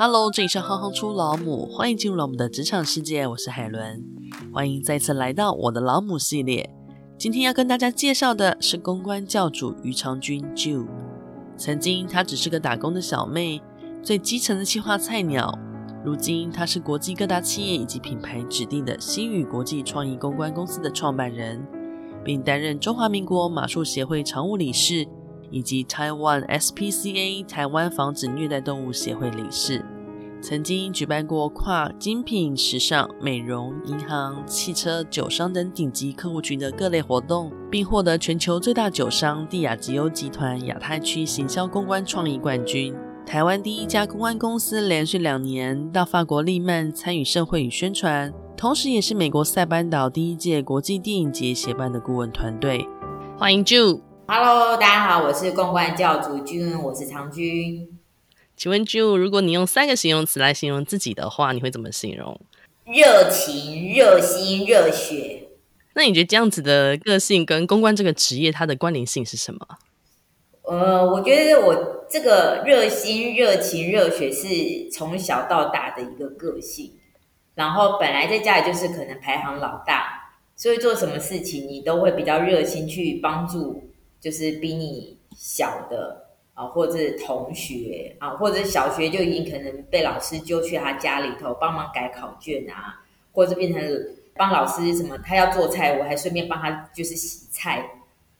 Hello，这里是哼哼出老母，欢迎进入老母的职场世界，我是海伦，欢迎再次来到我的老母系列。今天要跟大家介绍的是公关教主于长君 Jill。曾经她只是个打工的小妹，最基层的企划菜鸟，如今她是国际各大企业以及品牌指定的星宇国际创意公关公司的创办人，并担任中华民国马术协会常务理事。以及台湾 SPCA 台湾防止虐待动物协会理事，曾经举办过跨精品、时尚、美容、银行、汽车、酒商等顶级客户群的各类活动，并获得全球最大酒商帝亚吉欧集团亚太区行销公关创意冠军，台湾第一家公关公司连续两年到法国利曼参与盛会与宣传，同时也是美国塞班岛第一届国际电影节协办的顾问团队。欢迎朱。Hello，大家好，我是公关教主君，我是长君。请问 Jill，如果你用三个形容词来形容自己的话，你会怎么形容？热情、热心、热血。那你觉得这样子的个性跟公关这个职业它的关联性是什么？呃，我觉得我这个热心、热情、热血是从小到大的一个个性。然后本来在家里就是可能排行老大，所以做什么事情你都会比较热心去帮助。就是比你小的啊，或者同学啊，或者小学就已经可能被老师揪去他家里头帮忙改考卷啊，或者变成帮老师什么，他要做菜，我还顺便帮他就是洗菜、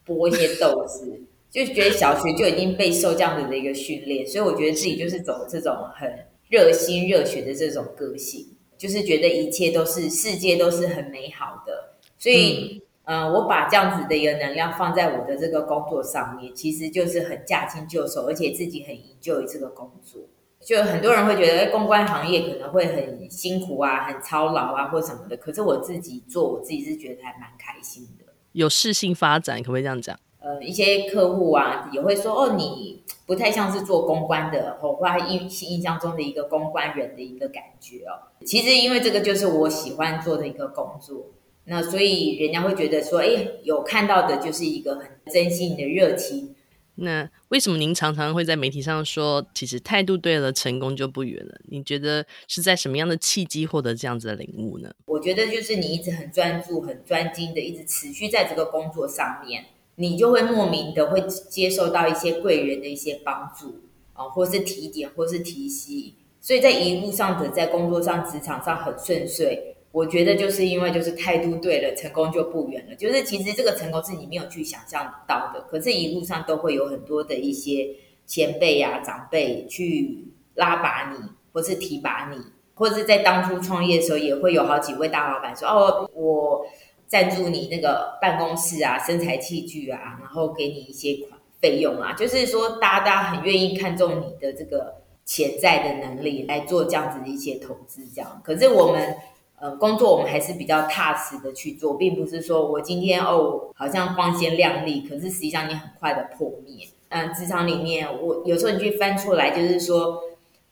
剥一些豆子，就觉得小学就已经备受这样子的一个训练，所以我觉得自己就是走这种很热心热血的这种个性，就是觉得一切都是世界都是很美好的，所以。嗯，我把这样子的一个能量放在我的这个工作上面，其实就是很驾轻就熟，而且自己很 enjoy 这个工作。就很多人会觉得，哎，公关行业可能会很辛苦啊，很操劳啊，或什么的。可是我自己做，我自己是觉得还蛮开心的。有适性发展，可不可以这样讲？呃，一些客户啊，也会说，哦，你不太像是做公关的，或他印印象中的一个公关人的一个感觉哦。其实因为这个就是我喜欢做的一个工作。那所以人家会觉得说，哎，有看到的就是一个很珍惜你的热情。那为什么您常常会在媒体上说，其实态度对了，成功就不远了？你觉得是在什么样的契机获得这样子的领悟呢？我觉得就是你一直很专注、很专精的，一直持续在这个工作上面，你就会莫名的会接受到一些贵人的一些帮助啊，或是提点，或是提携，所以在一路上的在工作上、职场上很顺遂。我觉得就是因为就是态度对了，成功就不远了。就是其实这个成功是你没有去想象到的，可是一路上都会有很多的一些前辈呀、啊、长辈去拉拔你，或是提拔你，或者是在当初创业的时候，也会有好几位大老板说：“哦，我赞助你那个办公室啊、生财器具啊，然后给你一些款费用啊。”就是说，大家很愿意看重你的这个潜在的能力来做这样子的一些投资，这样。可是我们。呃，工作我们还是比较踏实的去做，并不是说我今天哦，好像光鲜亮丽，可是实际上你很快的破灭。嗯、呃，职场里面，我有时候你去翻出来，就是说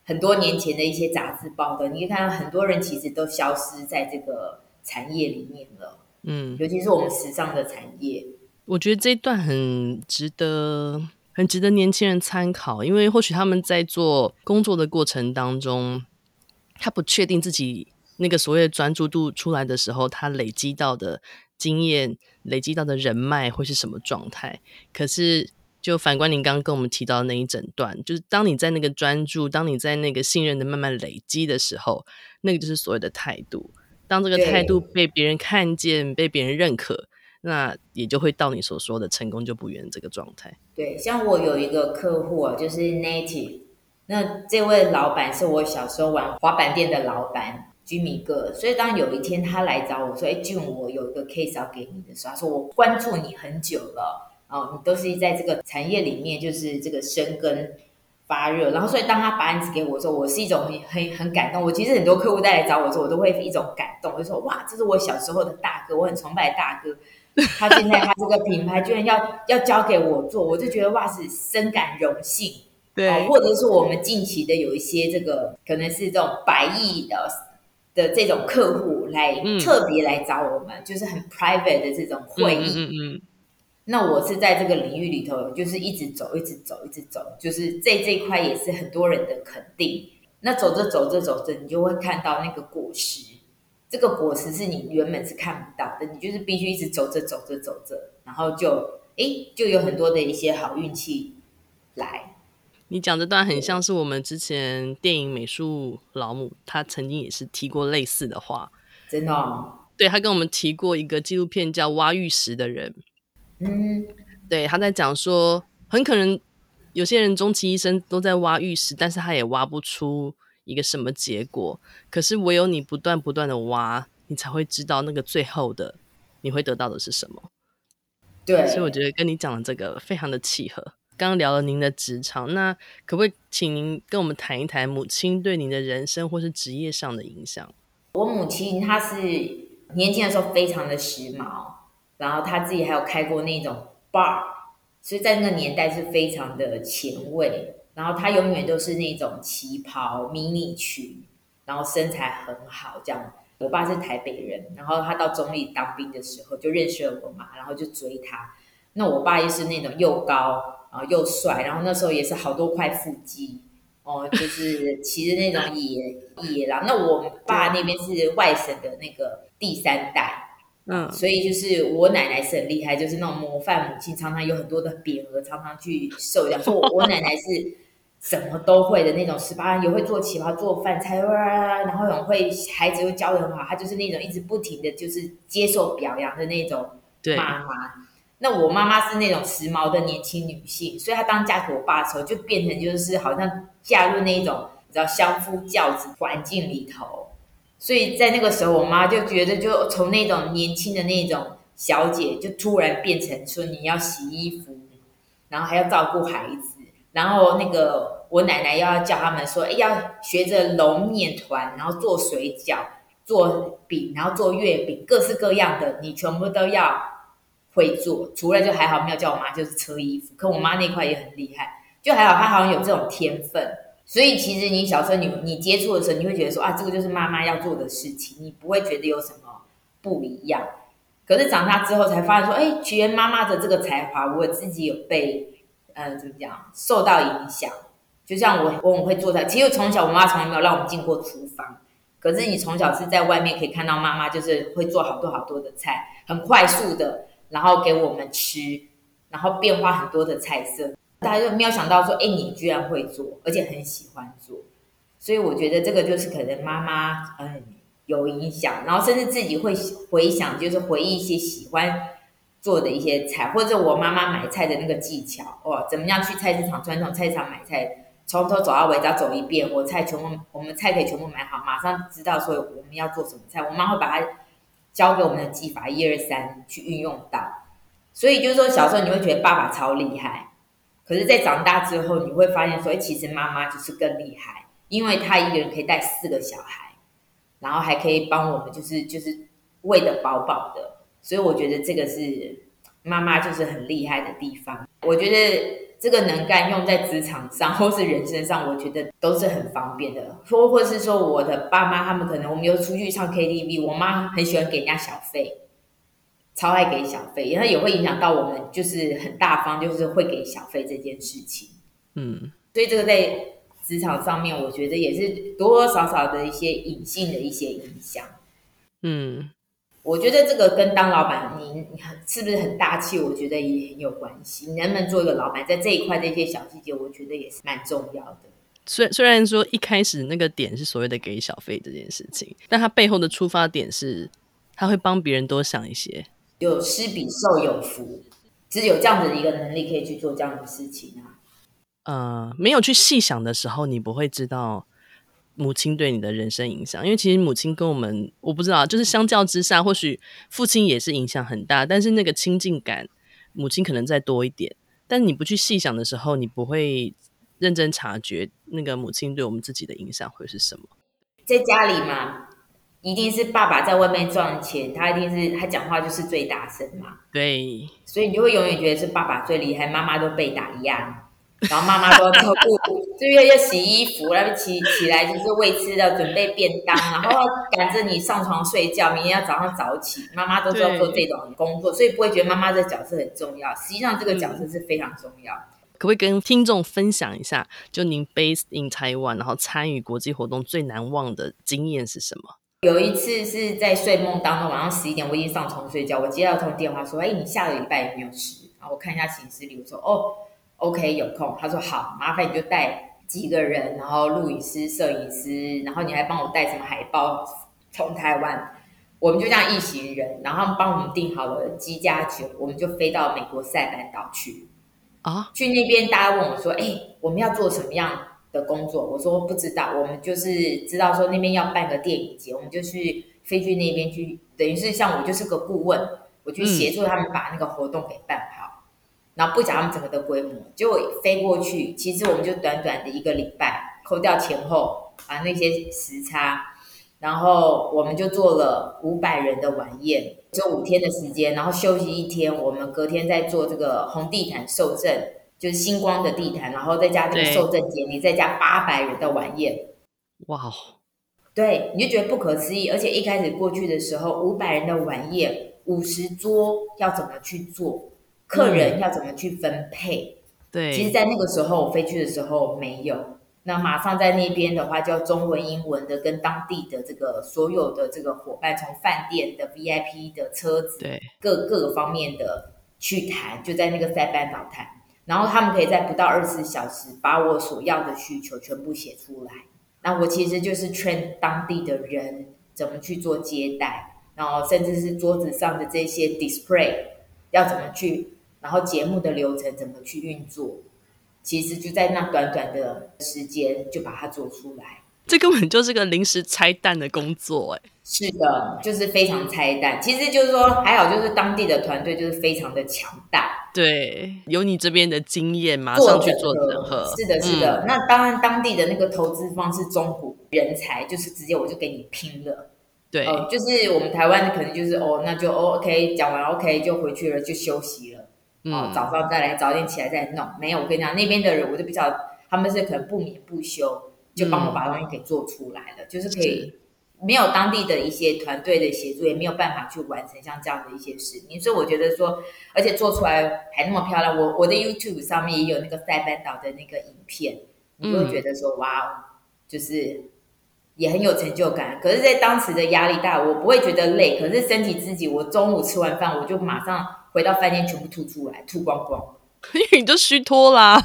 很多年前的一些杂志报的，你可以看到很多人其实都消失在这个产业里面了。嗯，尤其是我们时尚的产业，我觉得这一段很值得，很值得年轻人参考，因为或许他们在做工作的过程当中，他不确定自己。那个所谓的专注度出来的时候，他累积到的经验、累积到的人脉会是什么状态？可是，就反观您刚刚跟我们提到的那一整段，就是当你在那个专注，当你在那个信任的慢慢累积的时候，那个就是所谓的态度。当这个态度被别人看见、被别人认可，那也就会到你所说的成功就不远这个状态。对，像我有一个客户啊，就是 Native，那这位老板是我小时候玩滑板店的老板。居民哥，所以当有一天他来找我说：“哎，Jill，我有一个 case 要给你的时候，他说我关注你很久了，哦，你都是在这个产业里面就是这个生根发热，然后所以当他把案子给我说，我是一种很很很感动。我其实很多客户带来找我说，我都会一种感动，我就说哇，这是我小时候的大哥，我很崇拜的大哥，他现在他这个品牌居然要要交给我做，我就觉得哇，是深感荣幸。对，哦，或者是我们近期的有一些这个可能是这种百亿的。的这种客户来、嗯、特别来找我们，就是很 private 的这种会议。嗯嗯，嗯。那我是在这个领域里头，就是一直走，一直走，一直走，就是在这一块也是很多人的肯定。那走着走着走着，你就会看到那个果实。这个果实是你原本是看不到的，你就是必须一直走着走着走着，然后就诶，就有很多的一些好运气来。你讲这段很像是我们之前电影美术老母，他曾经也是提过类似的话，真的哦。对，他跟我们提过一个纪录片叫《挖玉石的人》，嗯，对，他在讲说，很可能有些人终其一生都在挖玉石，但是他也挖不出。一个什么结果？可是唯有你不断不断的挖，你才会知道那个最后的你会得到的是什么。对，所以我觉得跟你讲的这个非常的契合。刚聊了您的职场，那可不可以请您跟我们谈一谈母亲对您的人生或是职业上的影响？我母亲她是年轻的时候非常的时髦，然后她自己还有开过那种 bar，所以在那个年代是非常的前卫。然后她永远都是那种旗袍、迷你裙，然后身材很好这样。我爸是台北人，然后他到中立当兵的时候就认识了我妈，然后就追她。那我爸又是那种又高然后又帅，然后那时候也是好多块腹肌哦，就是骑着那种野野狼。那我爸那边是外省的那个第三代。嗯，所以就是我奶奶是很厉害，就是那种模范母亲，常常有很多的匾额，常常去受奖。说我 我奶奶是。什么都会的那种，十八也会做旗袍、做饭菜，然后很会孩子又教的很好，她就是那种一直不停的就是接受表扬的那种妈妈。那我妈妈是那种时髦的年轻女性，所以她当嫁给我爸的时候，就变成就是好像嫁入那种你知道相夫教子环境里头。所以在那个时候，我妈就觉得，就从那种年轻的那种小姐，就突然变成说你要洗衣服，然后还要照顾孩子。然后那个我奶奶要叫他们说，哎，要学着揉面团，然后做水饺、做饼，然后做月饼，各式各样的，你全部都要会做。除了就还好没有叫我妈就是车衣服，可我妈那块也很厉害，就还好她好像有这种天分。所以其实你小时候你你接触的时候，你会觉得说啊，这个就是妈妈要做的事情，你不会觉得有什么不一样。可是长大之后才发现说，哎，其实妈妈的这个才华，我自己有被。呃，怎么讲？受到影响，就像我，我很会做菜。其实从小我妈从来没有让我们进过厨房，可是你从小是在外面可以看到妈妈就是会做好多好多的菜，很快速的，然后给我们吃，然后变化很多的菜色，大家就没有想到说，哎，你居然会做，而且很喜欢做。所以我觉得这个就是可能妈妈嗯有影响，然后甚至自己会回想，就是回忆一些喜欢。做的一些菜，或者我妈妈买菜的那个技巧，哦，怎么样去菜市场传统菜市场买菜，从头走到尾，只要走一遍，我菜全部，我们菜可以全部买好，马上知道说我们要做什么菜。我妈会把它教给我们的技法，一二三去运用到。所以就是说，小时候你会觉得爸爸超厉害，可是，在长大之后，你会发现说，哎，其实妈妈就是更厉害，因为她一个人可以带四个小孩，然后还可以帮我们，就是就是喂得饱饱的。所以我觉得这个是妈妈就是很厉害的地方。我觉得这个能干用在职场上 或是人身上，我觉得都是很方便的。或或是说我的爸妈他们可能我们又出去唱 KTV，我妈很喜欢给人家小费，超爱给小费，然后也会影响到我们，就是很大方，就是会给小费这件事情。嗯，所以这个在职场上面，我觉得也是多多少少的一些隐性的一些影响。嗯。我觉得这个跟当老板，你是不是很大气？我觉得也很有关系。你能不能做一个老板，在这一块这些小细节，我觉得也是蛮重要的。虽虽然说一开始那个点是所谓的给小费这件事情，但他背后的出发点是，他会帮别人多想一些。有施比受有福，只有这样子的一个能力可以去做这样的事情啊。呃，没有去细想的时候，你不会知道。母亲对你的人生影响，因为其实母亲跟我们，我不知道，就是相较之下，或许父亲也是影响很大，但是那个亲近感，母亲可能再多一点。但是你不去细想的时候，你不会认真察觉那个母亲对我们自己的影响会是什么。在家里嘛，一定是爸爸在外面赚钱，他一定是他讲话就是最大声嘛。对，所以你就会永远觉得是爸爸最厉害，妈妈都被打压。然后妈妈都照顾，就要要洗衣服，然后起起来就是喂吃的，准备便当，然后赶着你上床睡觉，明天要早上早起。妈妈都是要做这种工作，所以不会觉得妈妈这角色很重要。实际上，这个角色是非常重要。可不可以跟听众分享一下，就您 based in Taiwan，然后参与国际活动最难忘的经验是什么？有一次是在睡梦当中，晚上十一点，我已经上床睡觉，我接到一通电话说：“哎，你下个礼拜有没有事？”然后我看一下行事历，我说：“哦，OK，有空。”他说：“好，麻烦你就带几个人，然后录影师、摄影师，然后你还帮我带什么海报从台湾。”我们就这样一行人，然后他们帮我们订好了机加酒，我们就飞到美国塞班岛去。啊，去那边，大家问我说：“哎，我们要做什么样的工作？”我说：“不知道，我们就是知道说那边要办个电影节，我们就去飞去那边去，等于是像我就是个顾问，我去协助他们把那个活动给办好。嗯、然后不讲他们整个的规模，结果飞过去，其实我们就短短的一个礼拜，扣掉前后啊那些时差。”然后我们就做了五百人的晚宴，就五天的时间，然后休息一天。我们隔天再做这个红地毯受赠，就是星光的地毯，然后再加这个受赠典礼，再加八百人的晚宴。哇，对，你就觉得不可思议。而且一开始过去的时候，五百人的晚宴，五十桌要怎么去做？客人要怎么去分配？对，其实，在那个时候我飞去的时候没有。那马上在那边的话，就要中文、英文的跟当地的这个所有的这个伙伴，从饭店的 VIP 的车子，对，各各个方面的去谈，就在那个塞班岛谈，然后他们可以在不到二十四小时把我所要的需求全部写出来。那我其实就是 train 当地的人怎么去做接待，然后甚至是桌子上的这些 display 要怎么去，然后节目的流程怎么去运作。其实就在那短短的时间就把它做出来，这根本就是个临时拆弹的工作哎。是的，就是非常拆弹。其实就是说还好，就是当地的团队就是非常的强大。对，有你这边的经验，马上去做整合。是的，是的。嗯、那当然，当地的那个投资方是中古人才，就是直接我就给你拼了。对、呃，就是我们台湾可能就是哦，那就、哦、OK，讲完 OK 就回去了，就休息了。哦，早上再来，早点起来再弄。没有，我跟你讲，那边的人我就比较，他们是可能不眠不休，就帮我把东西给做出来了，嗯、就是可以没有当地的一些团队的协助，也没有办法去完成像这样的一些事情。所以我觉得说，而且做出来还那么漂亮，我我的 YouTube 上面也有那个塞班岛的那个影片，你就会觉得说，嗯、哇，就是也很有成就感。可是，在当时的压力大，我不会觉得累，可是身体自己，我中午吃完饭，我就马上。回到饭店全部吐出来，吐光光，因为你就虚脱啦。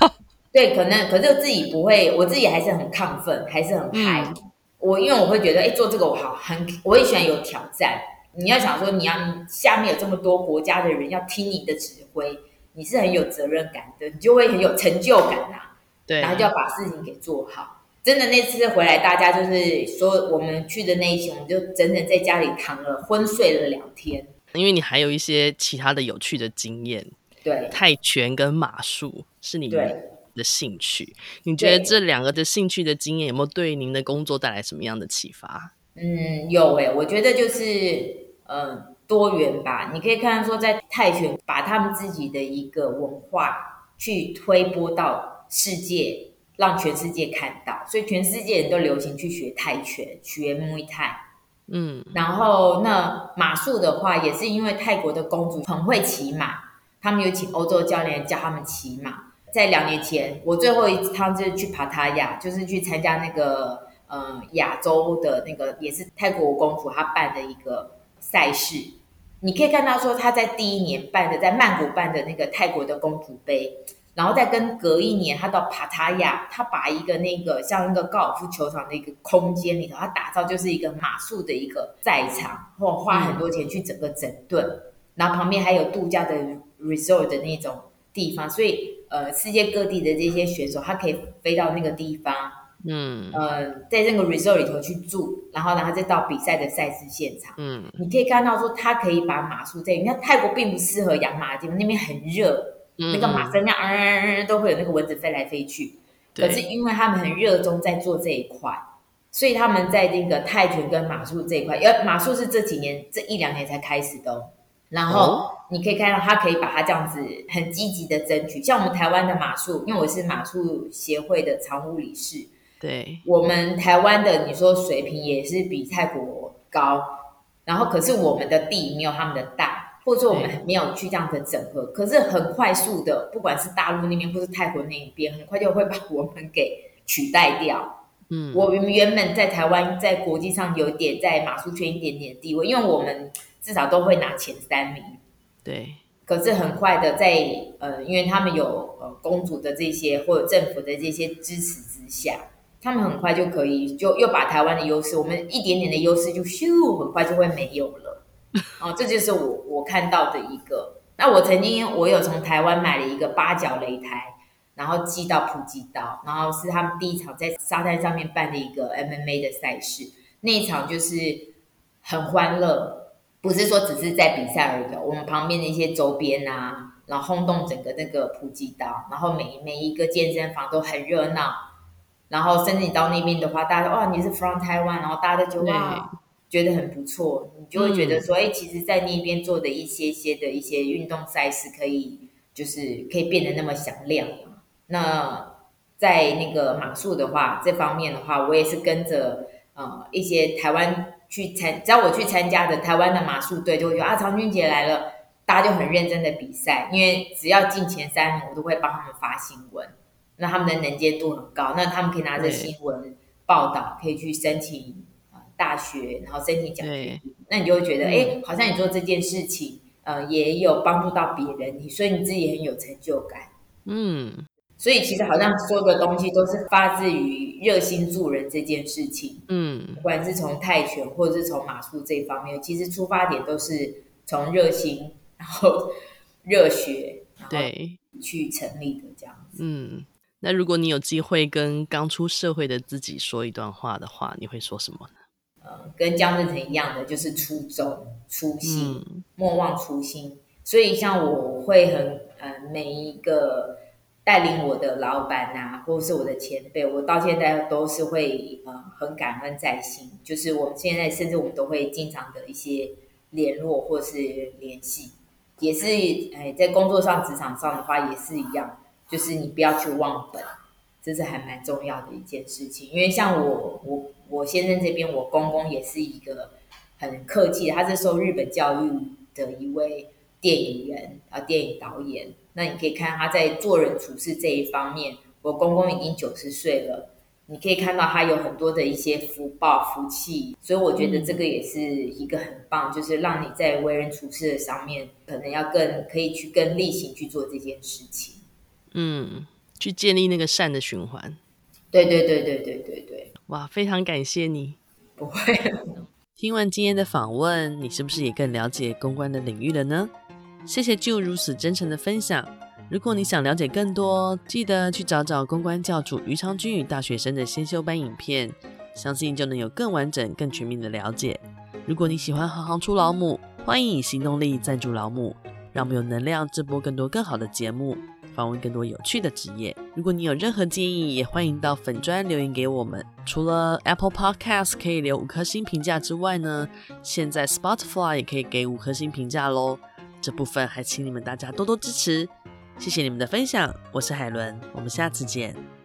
对，可能，可是我自己不会，我自己还是很亢奋，还是很嗨。嗯、我因为我会觉得，哎，做这个我好很，我也喜欢有挑战。你要想说，你要下面有这么多国家的人要听你的指挥，你是很有责任感的，你就会很有成就感呐、啊。对，然后就要把事情给做好。真的，那次回来，大家就是说，我们去的那一天，我们就整整在家里躺了，昏睡了两天。因为你还有一些其他的有趣的经验，对，泰拳跟马术是你的兴趣。你觉得这两个的兴趣的经验有没有对您的工作带来什么样的启发？嗯，有诶，我觉得就是呃多元吧。你可以看到说，在泰拳把他们自己的一个文化去推播到世界，让全世界看到，所以全世界人都流行去学泰拳，学木泰。嗯，然后那马术的话，也是因为泰国的公主很会骑马，他们有请欧洲教练教他们骑马。在两年前，我最后一趟就是去帕塔亚，就是去参加那个呃亚洲的那个，也是泰国公主她办的一个赛事。你可以看到说，她在第一年办的，在曼谷办的那个泰国的公主杯。然后再跟隔一年，他到帕塔亚，他把一个那个像一个高尔夫球场的一个空间里头，他打造就是一个马术的一个赛场，或花很多钱去整个整顿，嗯、然后旁边还有度假的 resort 的那种地方，所以呃，世界各地的这些选手，他可以飞到那个地方，嗯，呃，在那个 resort 里头去住，然后然后再到比赛的赛事现场，嗯，你可以看到说，他可以把马术在，你看泰国并不适合养马的地方，那边很热。那个马身上，嗯都会有那个蚊子飞来飞去。对可是因为他们很热衷在做这一块，所以他们在那个泰拳跟马术这一块，因为马术是这几年这一两年才开始的。然后你可以看到，他可以把它这样子很积极的争取。像我们台湾的马术，因为我是马术协会的常务理事，对，我们台湾的你说水平也是比泰国高。然后可是我们的地没有他们的大。或者说我们没有去这样的整合，可是很快速的，不管是大陆那边或是泰国那一边，很快就会把我们给取代掉。嗯，我们原本在台湾在国际上有点在马术圈一点点地位，因为我们至少都会拿前三名。对。可是很快的在，在呃，因为他们有呃公主的这些或者政府的这些支持之下，他们很快就可以就又把台湾的优势，我们一点点的优势就咻，很快就会没有了。哦，这就是我我看到的一个。那我曾经我有从台湾买了一个八角擂台，然后寄到普吉岛，然后是他们第一场在沙滩上面办的一个 MMA 的赛事，那一场就是很欢乐。不是说只是在比赛而已，我们旁边的一些周边啊，然后轰动整个那个普吉岛，然后每每一个健身房都很热闹，然后甚至到那边的话，大家说哦，你是 from 台湾然后大家都觉得哇，觉得很不错，你就会觉得说，哎、嗯，其实，在那边做的一些些的一些运动赛事，可以就是可以变得那么响亮。那在那个马术的话，这方面的话，我也是跟着呃一些台湾。去参，只要我去参加的台湾的马术队，就会觉得啊，长俊姐来了，大家就很认真的比赛。因为只要进前三名，我都会帮他们发新闻，那他们的能见度很高，那他们可以拿着新闻报道，可以去申请大学，然后申请奖学金。那你就会觉得，哎、欸，好像你做这件事情，呃，也有帮助到别人，你所以你自己也很有成就感。嗯。所以其实好像所有的东西都是发自于热心助人这件事情，嗯，不管是从泰拳或者是从马术这一方面，其实出发点都是从热心，然后 热血，对，去成立的这样子。嗯，那如果你有机会跟刚出社会的自己说一段话的话，你会说什么呢？呃，跟江志成一样的，就是初衷、初心，嗯、莫忘初心。所以像我会很呃每一个。带领我的老板啊，或者是我的前辈，我到现在都是会呃很感恩在心。就是我们现在甚至我们都会经常的一些联络或是联系，也是哎在工作上职场上的话也是一样，就是你不要去忘本，这是还蛮重要的一件事情。因为像我我我先生这边，我公公也是一个很客气，他是受日本教育的一位电影人啊，电影导演。那你可以看他在做人处事这一方面，我公公已经九十岁了，你可以看到他有很多的一些福报福气，所以我觉得这个也是一个很棒，就是让你在为人处事的上面，可能要更可以去更例行去做这件事情，嗯，去建立那个善的循环。对对对对对对对，哇，非常感谢你。不会。听完今天的访问，你是不是也更了解公关的领域了呢？谢谢 Jill 如此真诚的分享。如果你想了解更多，记得去找找公关教主于长君与大学生的先修班影片，相信就能有更完整、更全面的了解。如果你喜欢行行出老母，欢迎以行动力赞助老母，让我们有能量制播更多更好的节目，访问更多有趣的职业。如果你有任何建议，也欢迎到粉砖留言给我们。除了 Apple Podcast 可以留五颗星评价之外呢，现在 Spotify 也可以给五颗星评价喽。这部分还请你们大家多多支持，谢谢你们的分享，我是海伦，我们下次见。